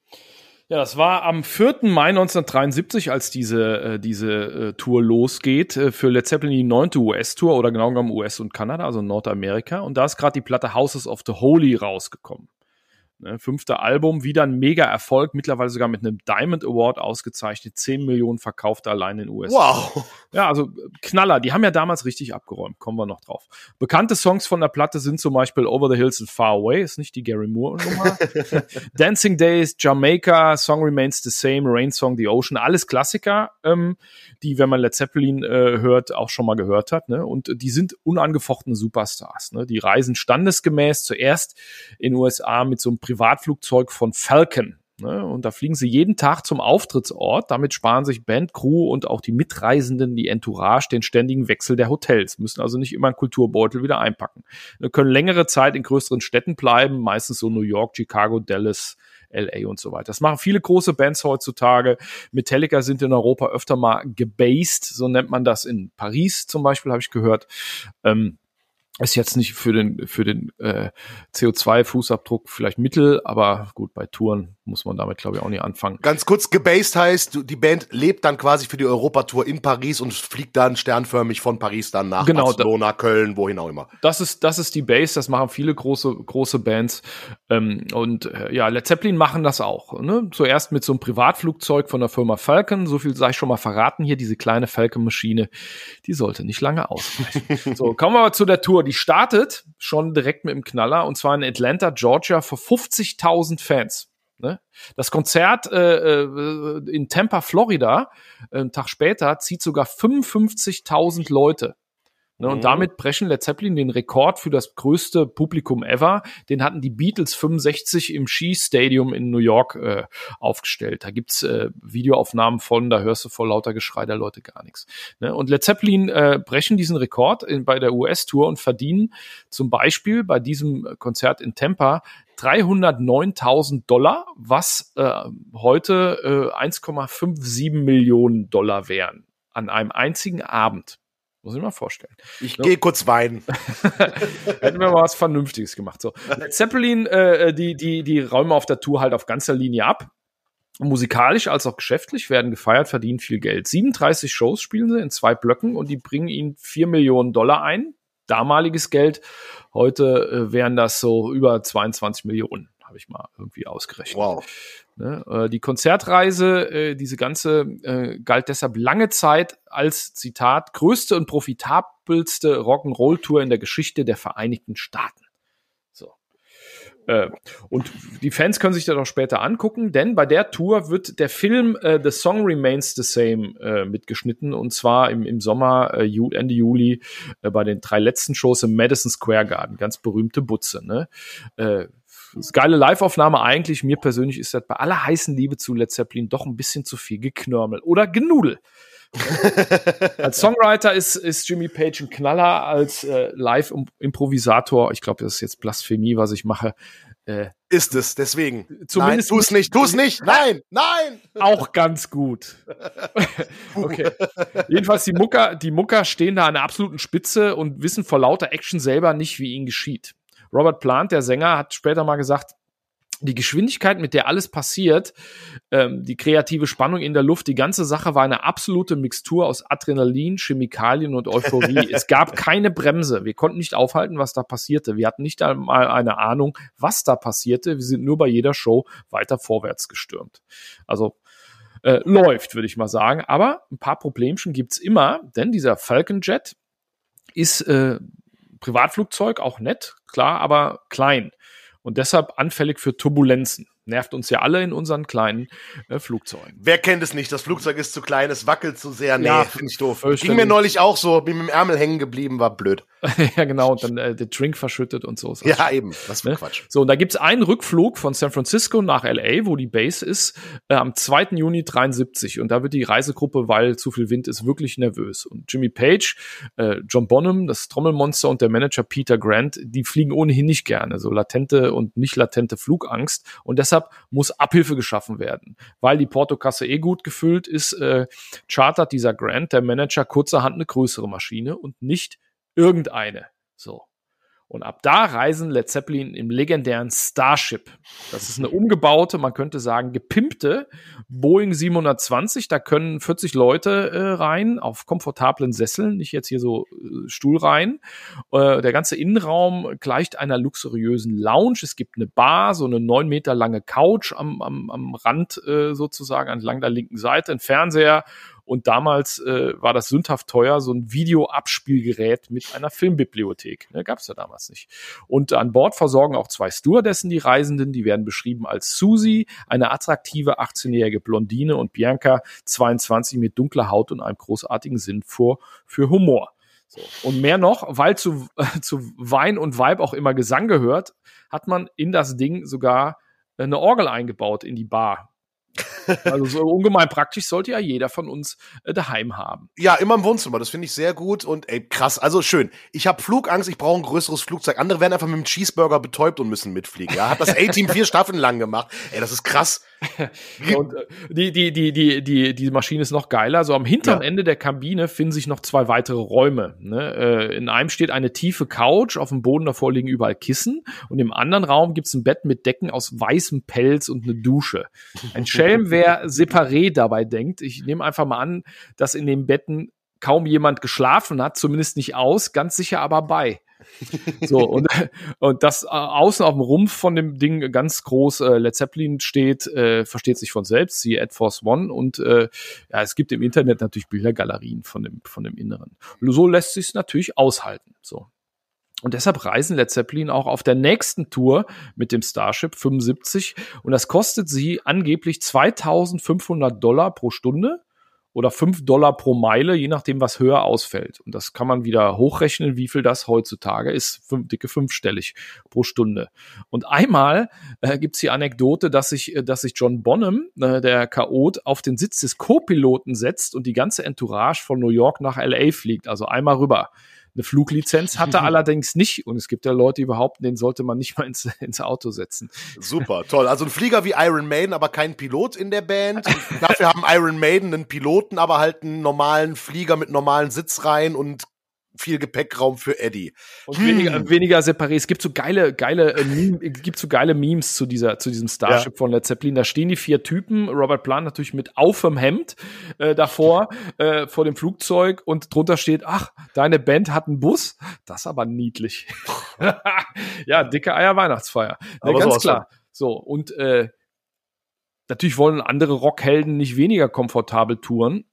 Ja, das war am 4. Mai 1973, als diese, äh, diese äh, Tour losgeht. Äh, für Led Zeppelin die neunte US-Tour oder genau genommen US und Kanada, also Nordamerika. Und da ist gerade die Platte Houses of the Holy rausgekommen. Ne, fünfter Album, wieder ein mega Erfolg, mittlerweile sogar mit einem Diamond Award ausgezeichnet, 10 Millionen verkaufte allein in den USA. Wow. Ja, also Knaller, die haben ja damals richtig abgeräumt, kommen wir noch drauf. Bekannte Songs von der Platte sind zum Beispiel Over the Hills and Far Away, ist nicht die Gary Moore Nummer. [LAUGHS] Dancing Days, Jamaica, Song Remains the Same, Rain Song, The Ocean, alles Klassiker, ähm, die, wenn man Led Zeppelin äh, hört, auch schon mal gehört hat. Ne? Und die sind unangefochtene Superstars. Ne? Die reisen standesgemäß zuerst in den USA mit so einem Privatflugzeug von Falcon. Ne? Und da fliegen sie jeden Tag zum Auftrittsort. Damit sparen sich Band, Crew und auch die Mitreisenden, die Entourage, den ständigen Wechsel der Hotels. Müssen also nicht immer einen Kulturbeutel wieder einpacken. Wir können längere Zeit in größeren Städten bleiben, meistens so New York, Chicago, Dallas, LA und so weiter. Das machen viele große Bands heutzutage. Metallica sind in Europa öfter mal gebased, so nennt man das in Paris zum Beispiel, habe ich gehört. Ähm, ist jetzt nicht für den für den äh, CO2-Fußabdruck vielleicht Mittel, aber gut, bei Touren muss man damit, glaube ich, auch nicht anfangen. Ganz kurz, gebased heißt, die Band lebt dann quasi für die Europatour in Paris und fliegt dann sternförmig von Paris dann nach genau, Barcelona, da, Köln, wohin auch immer. Das ist, das ist die Base, das machen viele große, große Bands. Ähm, und äh, ja, Led Zeppelin machen das auch. Ne? Zuerst mit so einem Privatflugzeug von der Firma Falcon, so viel sei ich schon mal verraten hier, diese kleine Falcon-Maschine, die sollte nicht lange ausreichen. [LAUGHS] so, kommen wir aber zu der Tour. Die startet schon direkt mit dem Knaller und zwar in Atlanta, Georgia, vor 50.000 Fans. Ne? Das Konzert äh, äh, in Tampa, Florida, einen Tag später, zieht sogar 55.000 Leute. Ne? Und mhm. damit brechen Led Zeppelin den Rekord für das größte Publikum ever. Den hatten die Beatles 65 im Ski Stadium in New York äh, aufgestellt. Da gibt's äh, Videoaufnahmen von, da hörst du vor lauter Geschrei der Leute gar nichts. Ne? Und Led Zeppelin äh, brechen diesen Rekord in, bei der US-Tour und verdienen zum Beispiel bei diesem Konzert in Tampa 309.000 Dollar, was äh, heute äh, 1,57 Millionen Dollar wären an einem einzigen Abend. Muss ich mal vorstellen. Ich so. gehe kurz weinen. [LAUGHS] Hätten wir mal was Vernünftiges gemacht. So. Zeppelin, äh, die, die, die räumen auf der Tour halt auf ganzer Linie ab. Musikalisch als auch geschäftlich werden gefeiert, verdienen viel Geld. 37 Shows spielen sie in zwei Blöcken und die bringen ihnen 4 Millionen Dollar ein. Damaliges Geld. Heute äh, wären das so über 22 Millionen habe ich mal irgendwie ausgerechnet. Wow. Ne? Äh, die Konzertreise, äh, diese ganze, äh, galt deshalb lange Zeit als, Zitat, größte und profitabelste Rock'n'Roll-Tour in der Geschichte der Vereinigten Staaten. So. Äh, und die Fans können sich das auch später angucken, denn bei der Tour wird der Film äh, The Song Remains the Same mitgeschnitten und zwar im, im Sommer, Ende Juli, bei den drei letzten Shows im Madison Square Garden. Ganz berühmte Butze. Ne? Geile Live-Aufnahme eigentlich. Mir persönlich ist das bei aller heißen Liebe zu Led Zeppelin doch ein bisschen zu viel geknörmel oder Genudel. [LAUGHS] als Songwriter ist, ist Jimmy Page ein Knaller, als äh, Live-Improvisator, ich glaube, das ist jetzt Blasphemie, was ich mache. Äh, ist es, deswegen. Zumindest nein, tu's nicht, tu's nicht, nein, nein! Auch ganz gut. [LAUGHS] okay. Jedenfalls, die Mucker, die Mucker stehen da an der absoluten Spitze und wissen vor lauter Action selber nicht, wie ihnen geschieht. Robert Plant, der Sänger, hat später mal gesagt, die Geschwindigkeit, mit der alles passiert, ähm, die kreative Spannung in der Luft, die ganze Sache war eine absolute Mixtur aus Adrenalin, Chemikalien und Euphorie. [LAUGHS] es gab keine Bremse. Wir konnten nicht aufhalten, was da passierte. Wir hatten nicht einmal eine Ahnung, was da passierte. Wir sind nur bei jeder Show weiter vorwärts gestürmt. Also äh, läuft, würde ich mal sagen. Aber ein paar Problemchen gibt's immer, denn dieser Falcon Jet ist äh, Privatflugzeug, auch nett, klar, aber klein. Und deshalb anfällig für Turbulenzen nervt uns ja alle in unseren kleinen äh, Flugzeugen. Wer kennt es nicht? Das Flugzeug ist zu klein, es wackelt zu sehr. Nee, ja, finde ich doof. Ging mir neulich auch so, bin mit dem Ärmel hängen geblieben, war blöd. [LAUGHS] ja, genau, und dann äh, der Drink verschüttet und so. Ja, eben, was für ne? Quatsch. So, und da gibt's einen Rückflug von San Francisco nach LA, wo die Base ist, äh, am 2. Juni 73. Und da wird die Reisegruppe, weil zu viel Wind ist, wirklich nervös. Und Jimmy Page, äh, John Bonham, das Trommelmonster und der Manager Peter Grant, die fliegen ohnehin nicht gerne. So latente und nicht latente Flugangst. Und deshalb deshalb muss Abhilfe geschaffen werden. Weil die Portokasse eh gut gefüllt ist, äh, chartert dieser Grant, der Manager, kurzerhand eine größere Maschine und nicht irgendeine. So. Und ab da reisen Led Zeppelin im legendären Starship. Das ist eine umgebaute, man könnte sagen, gepimpte Boeing 720. Da können 40 Leute äh, rein auf komfortablen Sesseln, nicht jetzt hier so äh, Stuhlreihen. Äh, der ganze Innenraum gleicht einer luxuriösen Lounge. Es gibt eine Bar, so eine neun Meter lange Couch am, am, am Rand äh, sozusagen, entlang der linken Seite, ein Fernseher und damals äh, war das sündhaft teuer, so ein Videoabspielgerät mit einer Filmbibliothek. Ne, Gab es ja damals nicht. Und an Bord versorgen auch zwei Stewardessen die Reisenden. Die werden beschrieben als Susie, eine attraktive 18-jährige Blondine und Bianca, 22 mit dunkler Haut und einem großartigen Sinn für, für Humor. So. Und mehr noch, weil zu, äh, [LAUGHS] zu Wein und Weib auch immer Gesang gehört, hat man in das Ding sogar eine Orgel eingebaut in die Bar. Also so ungemein praktisch sollte ja jeder von uns äh, daheim haben. Ja, immer im Wohnzimmer. Das finde ich sehr gut und ey, krass. Also schön. Ich habe Flugangst, ich brauche ein größeres Flugzeug. Andere werden einfach mit dem Cheeseburger betäubt und müssen mitfliegen. Ja, hat das A-Team vier Staffeln lang gemacht. Ey, das ist krass. [LAUGHS] und äh, die, die, die, die, die, die Maschine ist noch geiler. So am hinteren ja. Ende der Kabine finden sich noch zwei weitere Räume. Ne? Äh, in einem steht eine tiefe Couch, auf dem Boden davor liegen überall Kissen und im anderen Raum gibt's ein Bett mit Decken aus weißem Pelz und eine Dusche. Ein [LAUGHS] Schelm, wer separé dabei denkt. Ich nehme einfach mal an, dass in den Betten kaum jemand geschlafen hat, zumindest nicht aus, ganz sicher aber bei. [LAUGHS] So, und, und das äh, außen auf dem Rumpf von dem Ding ganz groß äh, Led Zeppelin steht, äh, versteht sich von selbst, siehe Air Force One. Und äh, ja, es gibt im Internet natürlich Bildergalerien von dem, von dem Inneren. So lässt sich natürlich aushalten. So. Und deshalb reisen Led Zeppelin auch auf der nächsten Tour mit dem Starship 75 und das kostet sie angeblich 2500 Dollar pro Stunde oder 5 Dollar pro Meile, je nachdem, was höher ausfällt. Und das kann man wieder hochrechnen, wie viel das heutzutage ist. Fünf, dicke fünfstellig pro Stunde. Und einmal äh, gibt's die Anekdote, dass sich, äh, dass sich John Bonham, äh, der Chaot, auf den Sitz des Co-Piloten setzt und die ganze Entourage von New York nach LA fliegt. Also einmal rüber. Eine Fluglizenz hat er [LAUGHS] allerdings nicht und es gibt ja Leute, die behaupten, den sollte man nicht mal ins, [LAUGHS] ins Auto setzen. Super, toll. Also ein Flieger wie Iron Maiden, aber kein Pilot in der Band. dafür haben Iron Maiden einen Piloten, aber halt einen normalen Flieger mit normalen Sitzreihen und viel Gepäckraum für Eddie. Und hm. weniger, weniger separé. Es gibt so geile, geile, äh, Meme, gibt so geile Memes zu dieser, zu diesem Starship ja. von Led Zeppelin. Da stehen die vier Typen, Robert Plant natürlich mit aufem Hemd äh, davor, äh, vor dem Flugzeug und drunter steht, ach, deine Band hat einen Bus. Das ist aber niedlich. [LAUGHS] ja, dicke Eier Weihnachtsfeier. Aber ganz klar. So, und äh, natürlich wollen andere Rockhelden nicht weniger komfortabel touren.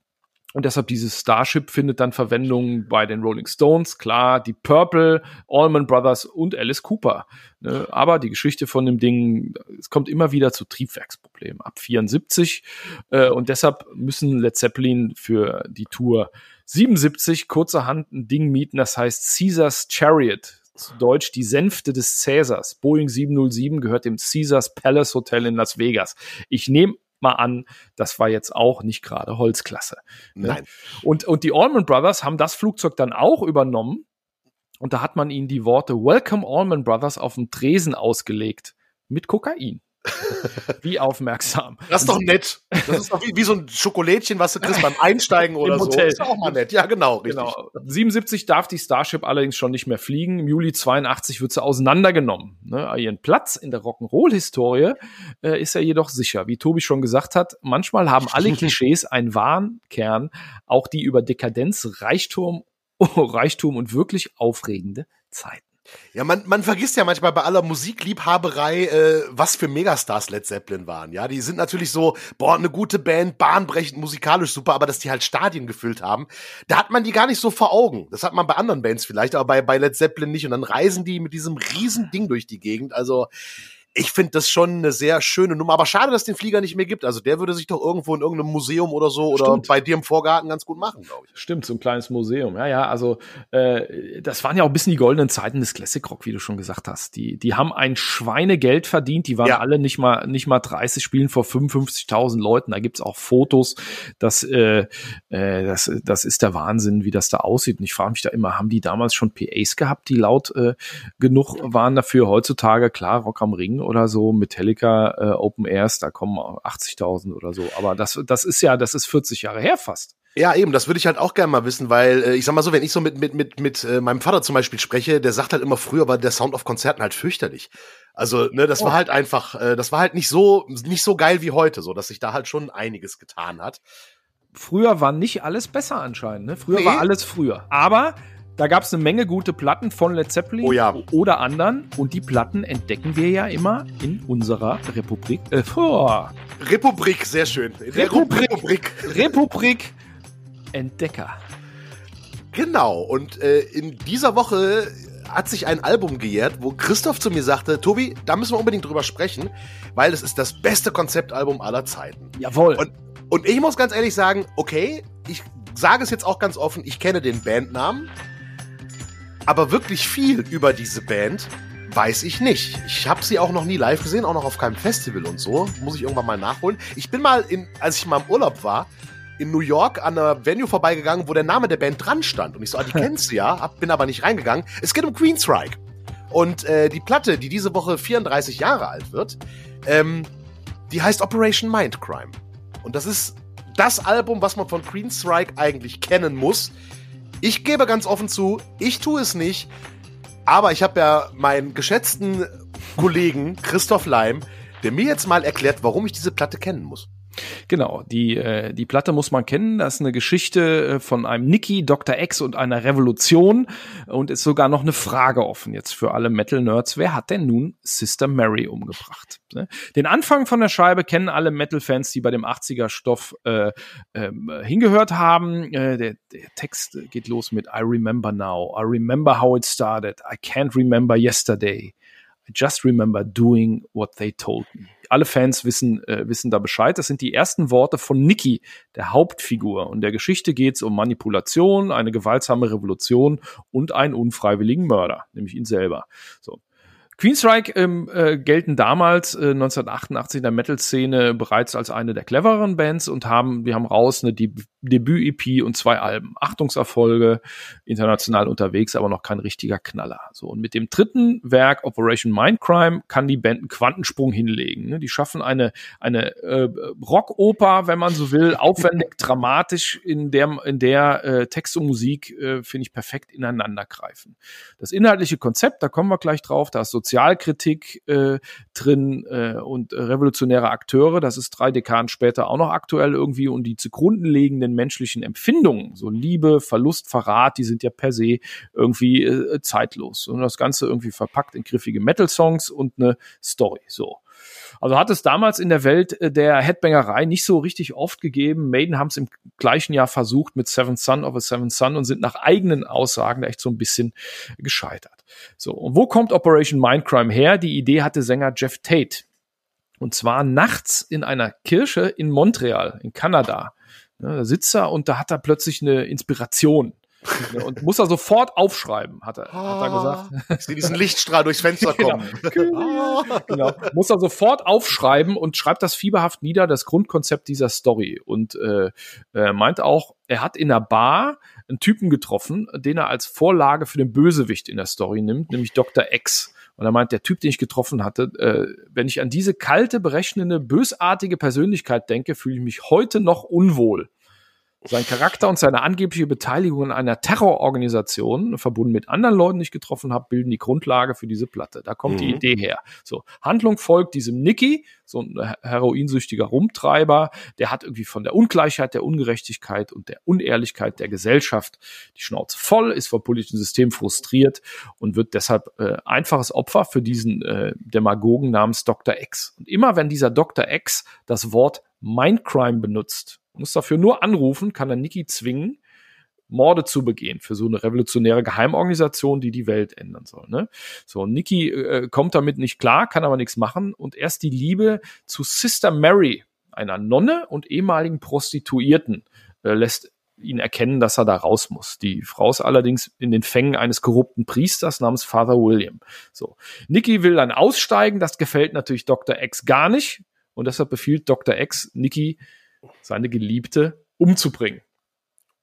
Und deshalb dieses Starship findet dann Verwendung bei den Rolling Stones, klar, die Purple, Allman Brothers und Alice Cooper. Ne? Aber die Geschichte von dem Ding, es kommt immer wieder zu Triebwerksproblemen ab 74. Äh, und deshalb müssen Led Zeppelin für die Tour 77 kurzerhand ein Ding mieten, das heißt Caesars Chariot. Zu Deutsch die Sänfte des Caesars. Boeing 707 gehört dem Caesars Palace Hotel in Las Vegas. Ich nehme mal an, das war jetzt auch nicht gerade Holzklasse. Ne? Nein. Und, und die Allman Brothers haben das Flugzeug dann auch übernommen. Und da hat man ihnen die Worte Welcome Allman Brothers auf dem Tresen ausgelegt. Mit Kokain. [LAUGHS] wie aufmerksam. Das ist doch nett. Das ist doch wie, wie so ein Schokolädchen, was du kriegst beim Einsteigen [LAUGHS] oder so. Das ist auch mal nett. Ja, genau, richtig. Genau. 77 darf die Starship allerdings schon nicht mehr fliegen. Im Juli 82 wird sie auseinandergenommen. Ne? Ihren Platz in der Rock'n'Roll-Historie äh, ist ja jedoch sicher. Wie Tobi schon gesagt hat, manchmal haben [LAUGHS] alle Klischees einen wahren Kern, auch die über Dekadenz, Reichtum, Reichtum und wirklich aufregende Zeiten. Ja, man, man vergisst ja manchmal bei aller Musikliebhaberei, äh, was für Megastars Led Zeppelin waren. Ja, die sind natürlich so, boah, eine gute Band, bahnbrechend, musikalisch super, aber dass die halt Stadien gefüllt haben, da hat man die gar nicht so vor Augen. Das hat man bei anderen Bands vielleicht, aber bei, bei Led Zeppelin nicht. Und dann reisen die mit diesem riesen Ding durch die Gegend. Also, ich finde das schon eine sehr schöne Nummer. Aber schade, dass es den Flieger nicht mehr gibt. Also der würde sich doch irgendwo in irgendeinem Museum oder so oder Stimmt. bei dir im Vorgarten ganz gut machen, glaube ich. Stimmt, so ein kleines Museum. Ja, ja, also äh, das waren ja auch ein bisschen die goldenen Zeiten des Classic Rock, wie du schon gesagt hast. Die, die haben ein Schweinegeld verdient. Die waren ja. alle nicht mal, nicht mal 30 Spielen vor 55.000 Leuten. Da gibt's auch Fotos. Das, äh, äh, das, das ist der Wahnsinn, wie das da aussieht. Und ich frage mich da immer, haben die damals schon PAs gehabt, die laut äh, genug waren dafür? Heutzutage, klar, Rock am Ring oder so, Metallica äh, Open Airs, da kommen 80.000 oder so. Aber das, das ist ja, das ist 40 Jahre her fast. Ja, eben, das würde ich halt auch gerne mal wissen, weil äh, ich sag mal so, wenn ich so mit mit mit mit äh, meinem Vater zum Beispiel spreche, der sagt halt immer, früher war der Sound auf Konzerten halt fürchterlich. Also ne, das oh. war halt einfach, äh, das war halt nicht so nicht so geil wie heute, so dass sich da halt schon einiges getan hat. Früher war nicht alles besser anscheinend. Ne? Früher nee. war alles früher. Aber da gab es eine Menge gute Platten von Led Zeppelin oh ja. oder anderen. Und die Platten entdecken wir ja immer in unserer Republik. Äh, oh. Republik, sehr schön. Republik. Republik. Republik Entdecker. Genau. Und äh, in dieser Woche hat sich ein Album gejährt, wo Christoph zu mir sagte, Tobi, da müssen wir unbedingt drüber sprechen, weil es ist das beste Konzeptalbum aller Zeiten. Jawohl. Und, und ich muss ganz ehrlich sagen, okay, ich sage es jetzt auch ganz offen, ich kenne den Bandnamen, aber wirklich viel über diese Band weiß ich nicht. Ich habe sie auch noch nie live gesehen, auch noch auf keinem Festival und so. Muss ich irgendwann mal nachholen. Ich bin mal, in, als ich mal im Urlaub war, in New York an einer Venue vorbeigegangen, wo der Name der Band dran stand. Und ich so, ah, die [LAUGHS] kennst du ja, bin aber nicht reingegangen. Es geht um Queensryche. Und äh, die Platte, die diese Woche 34 Jahre alt wird, ähm, die heißt Operation Mindcrime. Und das ist das Album, was man von Queensryche eigentlich kennen muss. Ich gebe ganz offen zu, ich tue es nicht. Aber ich habe ja meinen geschätzten Kollegen Christoph Leim, der mir jetzt mal erklärt, warum ich diese Platte kennen muss. Genau, die, äh, die Platte muss man kennen. Das ist eine Geschichte äh, von einem Nicky, Dr. X und einer Revolution und ist sogar noch eine Frage offen jetzt für alle Metal-Nerds. Wer hat denn nun Sister Mary umgebracht? Ne? Den Anfang von der Scheibe kennen alle Metal-Fans, die bei dem 80er-Stoff äh, äh, hingehört haben. Äh, der, der Text geht los mit I remember now. I remember how it started. I can't remember yesterday. I just remember doing what they told me alle Fans wissen, äh, wissen da Bescheid. Das sind die ersten Worte von Nicky, der Hauptfigur. Und der Geschichte geht es um Manipulation, eine gewaltsame Revolution und einen unfreiwilligen Mörder, nämlich ihn selber. So. Queensryche ähm, äh, gelten damals äh, 1988 in der Metal-Szene bereits als eine der clevereren Bands und haben, wir haben raus eine De Debüt-EP und zwei Alben. Achtungserfolge, international unterwegs, aber noch kein richtiger Knaller. So und mit dem dritten Werk Operation Mindcrime kann die Band einen Quantensprung hinlegen. Ne? Die schaffen eine eine äh, Rockoper, wenn man so will, aufwendig, [LAUGHS] dramatisch in der in der äh, Text und Musik äh, finde ich perfekt ineinander greifen. Das inhaltliche Konzept, da kommen wir gleich drauf, da ist so Sozialkritik äh, drin äh, und revolutionäre Akteure. Das ist drei Dekaden später auch noch aktuell irgendwie und die zugrunde liegenden menschlichen Empfindungen, so Liebe, Verlust, Verrat, die sind ja per se irgendwie äh, zeitlos. Und das Ganze irgendwie verpackt in griffige Metal-Songs und eine Story. So. Also hat es damals in der Welt äh, der Headbangerei nicht so richtig oft gegeben. Maiden haben es im gleichen Jahr versucht mit Seven Son of a Seven Son und sind nach eigenen Aussagen echt so ein bisschen gescheitert. So, und wo kommt Operation Mindcrime her? Die Idee hatte Sänger Jeff Tate. Und zwar nachts in einer Kirche in Montreal, in Kanada. Ja, da sitzt er und da hat er plötzlich eine Inspiration. Und muss er sofort aufschreiben, hat er, ah, hat er gesagt. Ich sehe diesen Lichtstrahl durchs Fenster Genau. kommen. ah. [LAUGHS] genau. Muss er sofort aufschreiben und schreibt das fieberhaft nieder, das Grundkonzept dieser Story. Und äh, äh, meint auch, er hat in der Bar einen Typen getroffen, den er als Vorlage für den Bösewicht in der Story nimmt, nämlich Dr. X. Und er meint, der Typ, den ich getroffen hatte, äh, wenn ich an diese kalte, berechnende, bösartige Persönlichkeit denke, fühle ich mich heute noch unwohl. Sein Charakter und seine angebliche Beteiligung an einer Terrororganisation, verbunden mit anderen Leuten, die ich getroffen habe, bilden die Grundlage für diese Platte. Da kommt die Mhm. Idee her. So, Handlung folgt diesem Nicky, so ein heroinsüchtiger Rumtreiber, der hat irgendwie von der Ungleichheit, der Ungerechtigkeit und der Unehrlichkeit der Gesellschaft die Schnauze voll, ist vom politischen System frustriert und wird deshalb äh, einfaches Opfer für diesen äh, Demagogen namens Dr. X. Und immer wenn dieser Dr. X das Wort Mindcrime benutzt, muss dafür nur anrufen, kann er Nicky zwingen, Morde zu begehen für so eine revolutionäre Geheimorganisation, die die Welt ändern soll. Ne? So, Nicky äh, kommt damit nicht klar, kann aber nichts machen und erst die Liebe zu Sister Mary, einer Nonne und ehemaligen Prostituierten, äh, lässt ihn erkennen, dass er da raus muss. Die Frau ist allerdings in den Fängen eines korrupten Priesters namens Father William. So, Nicky will dann aussteigen, das gefällt natürlich Dr. X gar nicht und deshalb befiehlt Dr. X Nicky seine Geliebte umzubringen.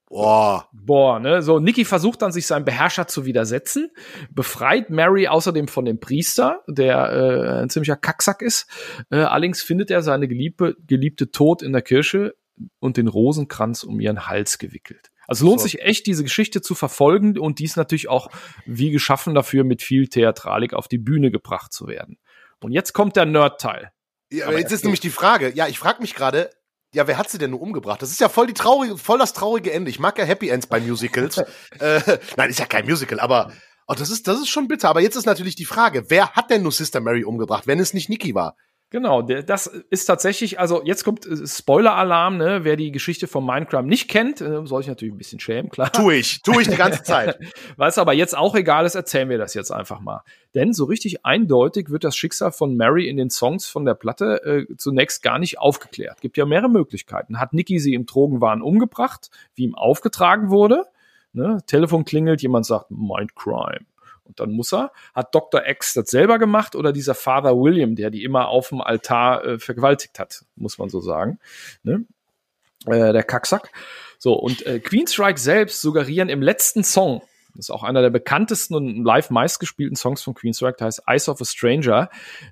Boah. Boah, ne? So, Nicky versucht dann, sich seinem Beherrscher zu widersetzen, befreit Mary außerdem von dem Priester, der äh, ein ziemlicher Kacksack ist. Äh, allerdings findet er seine Geliebte, Geliebte tot in der Kirche und den Rosenkranz um ihren Hals gewickelt. Also lohnt So. sich echt, diese Geschichte zu verfolgen und dies natürlich auch wie geschaffen dafür, mit viel Theatralik auf die Bühne gebracht zu werden. Und jetzt kommt der Nerd-Teil. Ja, Aber jetzt ist nämlich die Frage. Ja, ich frage mich gerade, ja, wer hat sie denn nur umgebracht? Das ist ja voll die traurige, voll das traurige Ende. Ich mag ja Happy Ends bei Musicals. [LAUGHS] äh, nein, ist ja kein Musical, aber oh, das ist das ist schon bitter. Aber jetzt ist natürlich die Frage, wer hat denn nur Sister Mary umgebracht, wenn es nicht Nikki war? Genau, der, das ist tatsächlich, also jetzt kommt äh, Spoiler-Alarm, ne? Wer die Geschichte von Minecraft nicht kennt, äh, soll ich natürlich ein bisschen schämen, klar. Tu ich, tu ich die ganze Zeit. [LAUGHS] Es aber jetzt auch egal ist, erzählen wir das jetzt einfach mal. Denn so richtig eindeutig wird das Schicksal von Mary in den Songs von der Platte äh, zunächst gar nicht aufgeklärt. Gibt ja mehrere Möglichkeiten. Hat Nicky sie im Drogenwahn umgebracht, wie ihm aufgetragen wurde? Ne? Telefon klingelt, jemand sagt Mindcrime. Und dann muss er. Hat Dr. X das selber gemacht oder dieser Father William, der die immer auf dem Altar äh, vergewaltigt hat, muss man so sagen. Ne? Äh, der Kacksack. So, und äh, Queenstrike selbst suggerieren im letzten Song, das ist auch einer der bekanntesten und live meistgespielten Songs von Queenstrike, der heißt Eyes of a Stranger.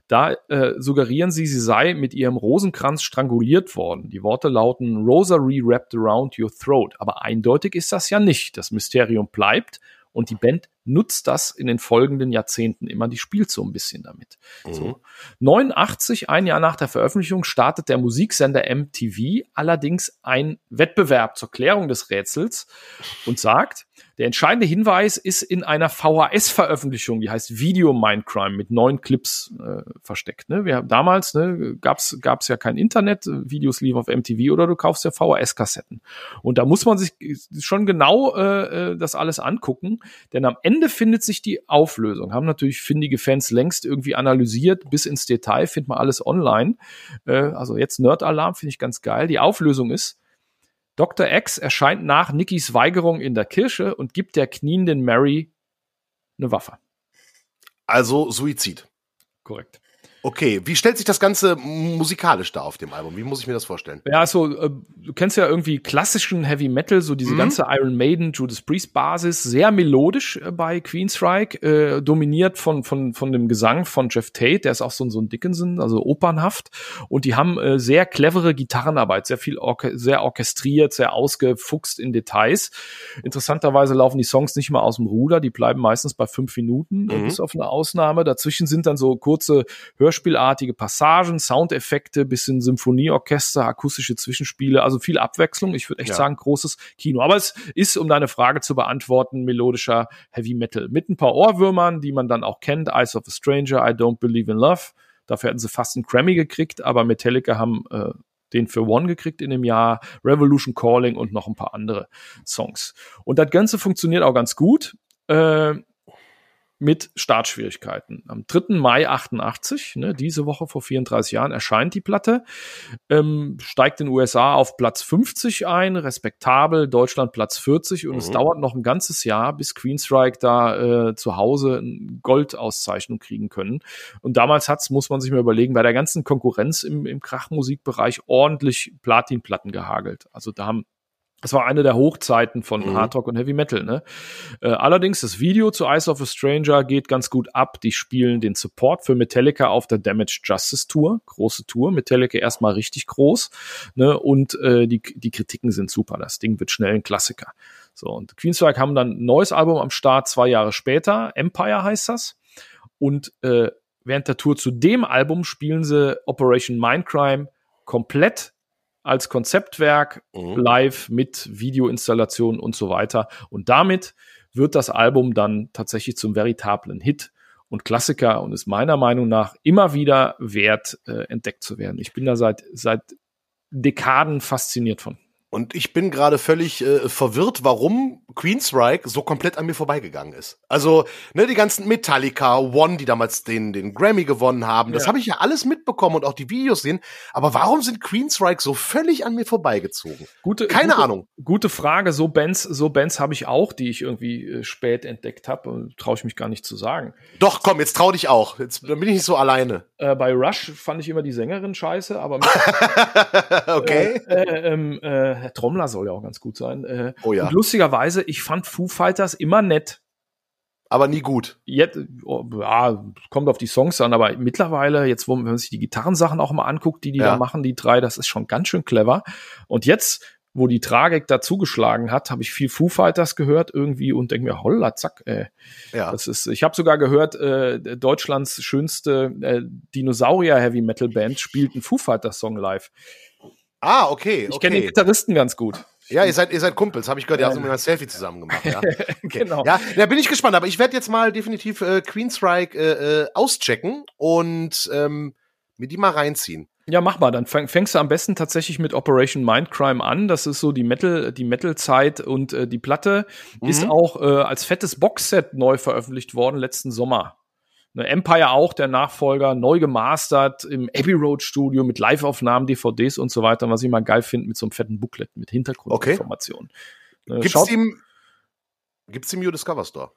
Da äh, suggerieren sie, sie sei mit ihrem Rosenkranz stranguliert worden. Die Worte lauten Rosary wrapped around your throat. Aber eindeutig ist das ja nicht. Das Mysterium bleibt und die Band nutzt das in den folgenden Jahrzehnten immer. Die spielt so ein bisschen damit. So. 89, ein Jahr nach der Veröffentlichung, startet der Musiksender MTV allerdings ein Wettbewerb zur Klärung des Rätsels und sagt, der entscheidende Hinweis ist in einer VHS-Veröffentlichung, die heißt Video Mindcrime mit neun Clips äh, versteckt. Ne? Wir haben damals ne, gab's gab's ja kein Internet, Videos liefen auf MTV oder du kaufst ja VHS-Kassetten. Und da muss man sich schon genau äh, äh, das alles angucken, denn am Ende findet sich die Auflösung. Haben natürlich findige Fans längst irgendwie analysiert bis ins Detail, findet man alles online. Äh, also jetzt Nerd-Alarm finde ich ganz geil. Die Auflösung ist, Dr. X erscheint nach Nickys Weigerung in der Kirche und gibt der knienden Mary eine Waffe. Also Suizid. Korrekt. Okay, wie stellt sich das Ganze musikalisch da auf dem Album? Wie muss ich mir das vorstellen? Ja, also äh, du kennst ja irgendwie klassischen Heavy Metal, so diese Mhm. ganze Iron Maiden, Judas Priest Basis, sehr melodisch äh, bei Queenstrike, äh, dominiert von von von dem Gesang von Jeff Tate, der ist auch so ein so ein Dickinson, also opernhaft und die haben äh, sehr clevere Gitarrenarbeit, sehr viel orche sehr orchestriert, sehr ausgefuchst in Details. Interessanterweise laufen die Songs nicht mal aus dem Ruder, die bleiben meistens bei fünf Minuten, äh, Mhm. bis auf eine Ausnahme. Dazwischen sind dann so kurze Hörspielartige Passagen, Soundeffekte, bisschen Symphonieorchester, akustische Zwischenspiele, also viel Abwechslung. Ich würde echt Ja. sagen, großes Kino. Aber es ist, um deine Frage zu beantworten, melodischer Heavy Metal. Mit ein paar Ohrwürmern, die man dann auch kennt. Eyes of a Stranger, I Don't Believe in Love. Dafür hätten sie fast einen Grammy gekriegt, aber Metallica haben äh, den für One gekriegt in dem Jahr, Revolution Calling und noch ein paar andere Songs. Und das Ganze funktioniert auch ganz gut. Äh, mit Startschwierigkeiten. Am 3. Mai 88, ne, diese Woche vor 34 Jahren, erscheint die Platte, ähm, steigt in den USA auf Platz 50 ein, respektabel, Deutschland Platz 40 und mhm. es dauert noch ein ganzes Jahr, bis Queenstrike da äh, zu Hause eine Goldauszeichnung kriegen können. Und damals hat's, muss man sich mal überlegen, bei der ganzen Konkurrenz im, im Krachmusikbereich ordentlich Platinplatten gehagelt. Also da haben das war eine der Hochzeiten von mhm. Hard Rock und Heavy Metal. Ne? Äh, allerdings, das Video zu Eyes of a Stranger geht ganz gut ab. Die spielen den Support für Metallica auf der Damaged Justice Tour. Große Tour. Metallica erstmal richtig groß. Ne? Und äh, die, die Kritiken sind super. Das Ding wird schnell ein Klassiker. So, und Queensryche haben dann ein neues Album am Start, zwei Jahre später. Empire heißt das. Und äh, während der Tour zu dem Album spielen sie Operation Mindcrime komplett als Konzeptwerk, mhm. live mit Videoinstallation und so weiter. Und damit wird das Album dann tatsächlich zum veritablen Hit und Klassiker und ist meiner Meinung nach immer wieder wert, äh, entdeckt zu werden. Ich bin da seit, seit Dekaden fasziniert von. Und ich bin gerade völlig äh, verwirrt, warum Queensryche so komplett an mir vorbeigegangen ist. Also, ne, die ganzen Metallica, One, die damals den, den Grammy gewonnen haben, das habe ich ja alles mitbekommen und auch die Videos sehen. Aber warum sind Queensryche so völlig an mir vorbeigezogen? Gute, Keine gute, Ahnung. Gute Frage. So Bands, so Bands habe ich auch, die ich irgendwie äh, spät entdeckt habe. Traue ich mich gar nicht zu sagen. Doch, komm, jetzt trau dich auch. Jetzt dann bin ich nicht so alleine. Äh, bei Rush fand ich immer die Sängerin scheiße, aber [LAUGHS] okay. Äh, äh, äh, der Trommler soll ja auch ganz gut sein. Äh, oh ja. Und lustigerweise, ich fand Foo Fighters immer nett. Aber nie gut. Jetzt, oh, ja, kommt auf die Songs an, aber mittlerweile, jetzt, wo wenn man sich die Gitarrensachen auch mal anguckt, die die ja. da machen, die drei, das ist schon ganz schön clever. Und jetzt, wo die Tragik dazugeschlagen hat, habe ich viel Foo Fighters gehört irgendwie und denke mir, holla, zack, ey. Ja. Das ist, ich habe sogar gehört, äh, Deutschlands schönste äh, Dinosaurier-Heavy-Metal-Band spielt einen Foo Fighters-Song live. Ah, okay. Ich kenne den Gitarristen ganz gut. Ja, ihr seid, ihr seid Kumpels, habe ich gehört, ihr habt mir ein Selfie zusammen gemacht. Ja? [LAUGHS] Okay. genau. Ja, da bin ich gespannt, aber ich werde jetzt mal definitiv äh, Queenstrike äh, äh, auschecken und ähm, mir die mal reinziehen. Ja, mach mal. Dann fängst du am besten tatsächlich mit Operation Mindcrime an. Das ist so die Metal, die Metal-Zeit und äh, die Platte mhm. ist auch äh, als fettes Boxset neu veröffentlicht worden letzten Sommer. Ne, Empire auch, der Nachfolger, neu gemastert im Abbey Road Studio mit Live-Aufnahmen, DVDs und so weiter, was ich mal geil finde, mit so einem fetten Booklet, mit Hintergrundinformationen. Okay. Ne, gibt's ihm, gibt's im You Discover Store?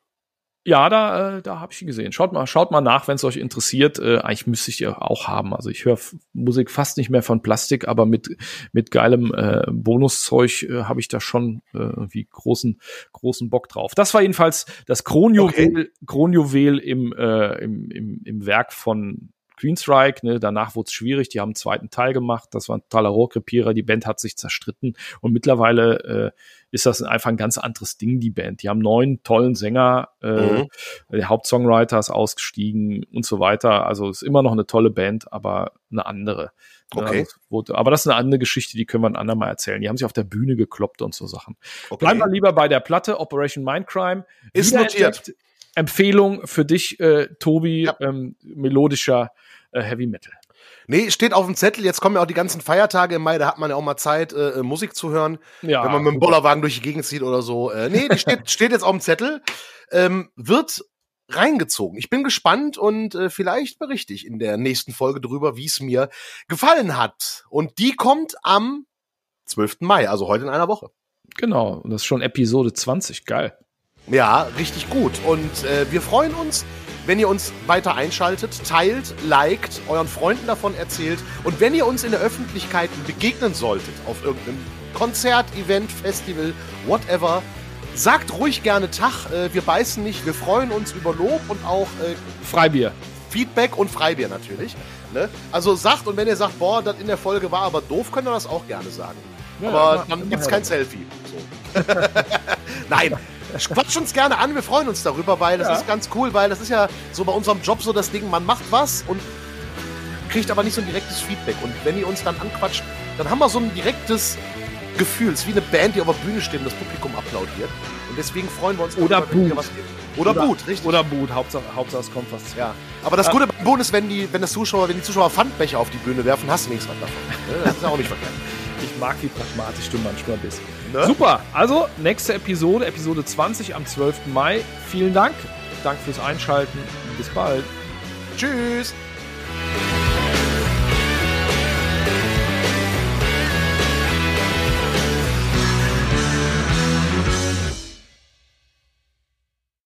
Ja, da, äh, da habe ich ihn gesehen. Schaut mal, schaut mal nach, wenn es euch interessiert. Äh, eigentlich müsste ich die auch haben. Also ich höre Musik fast nicht mehr von Plastik, aber mit mit geilem äh, Bonuszeug äh, habe ich da schon äh, irgendwie großen großen Bock drauf. Das war jedenfalls das Kronjuwel, okay. Kronjuwel im, äh, im, im, im Werk von Queenstrike, ne, danach wurde es schwierig, die haben einen zweiten Teil gemacht, das war ein totaler Rohrkrepierer, die Band hat sich zerstritten und mittlerweile äh, ist das einfach ein ganz anderes Ding, die Band. Die haben neun tollen Sänger, äh, mhm. der Hauptsongwriter ist ausgestiegen und so weiter. Also ist immer noch eine tolle Band, aber eine andere. Okay. Also, aber das ist eine andere Geschichte, die können wir ein andermal erzählen. Die haben sich auf der Bühne gekloppt und so Sachen. Okay. Bleiben wir lieber bei der Platte Operation Mindcrime. Ist notiert. Empfehlung für dich, äh, Tobi, ja. ähm, melodischer äh, Heavy Metal. Nee, steht auf dem Zettel. Jetzt kommen ja auch die ganzen Feiertage im Mai. Da hat man ja auch mal Zeit, äh, äh Musik zu hören. Ja, wenn man mit dem Bollerwagen durch die Gegend zieht oder so. Äh, nee, die steht, [LAUGHS] steht jetzt auf dem Zettel. Ähm, wird reingezogen. Ich bin gespannt und äh, vielleicht berichte ich in der nächsten Folge drüber, wie es mir gefallen hat. Und die kommt am 12. Mai, also heute in einer Woche. Genau, und das ist schon Episode 20. Geil. Ja, richtig gut. Und äh, wir freuen uns, wenn ihr uns weiter einschaltet, teilt, liked, euren Freunden davon erzählt. Und wenn ihr uns in der Öffentlichkeit begegnen solltet, auf irgendeinem Konzert, Event, Festival, whatever, sagt ruhig gerne Tag. Äh, wir beißen nicht. Wir freuen uns über Lob und auch äh, Freibier. Feedback und Freibier natürlich. Ne? Also sagt, und wenn ihr sagt, boah, das in der Folge war aber doof, könnt ihr das auch gerne sagen. Ja, aber immer, dann gibt es kein Selfie. So. [LAUGHS] Nein, Quatsch uns gerne an, wir freuen uns darüber, weil das ja. ist ganz cool, weil das ist ja so bei unserem Job so das Ding, man macht was und kriegt aber nicht so ein direktes Feedback. Und wenn ihr uns dann anquatscht, dann haben wir so ein direktes Gefühl. Es ist wie eine Band, die auf der Bühne steht und das Publikum applaudiert. Und deswegen freuen wir uns Oder darüber, wenn ihr was gibt. Oder, oder Boot, richtig. Oder Boot, Hauptsache, Hauptsache es kommt was. Ja. Aber das. Gute beim Boot ist, wenn die, wenn das Zuschauer, wenn die Zuschauer Pfandbecher auf die Bühne werfen, hast du nichts davon. [LAUGHS] Das ist ja auch nicht verkehrt. Ich mag, wie pragmatisch du manchmal bist. Ne? Super, also nächste Episode, Episode 20 am 12. Mai. Vielen Dank. Dank fürs Einschalten. Bis bald. Tschüss.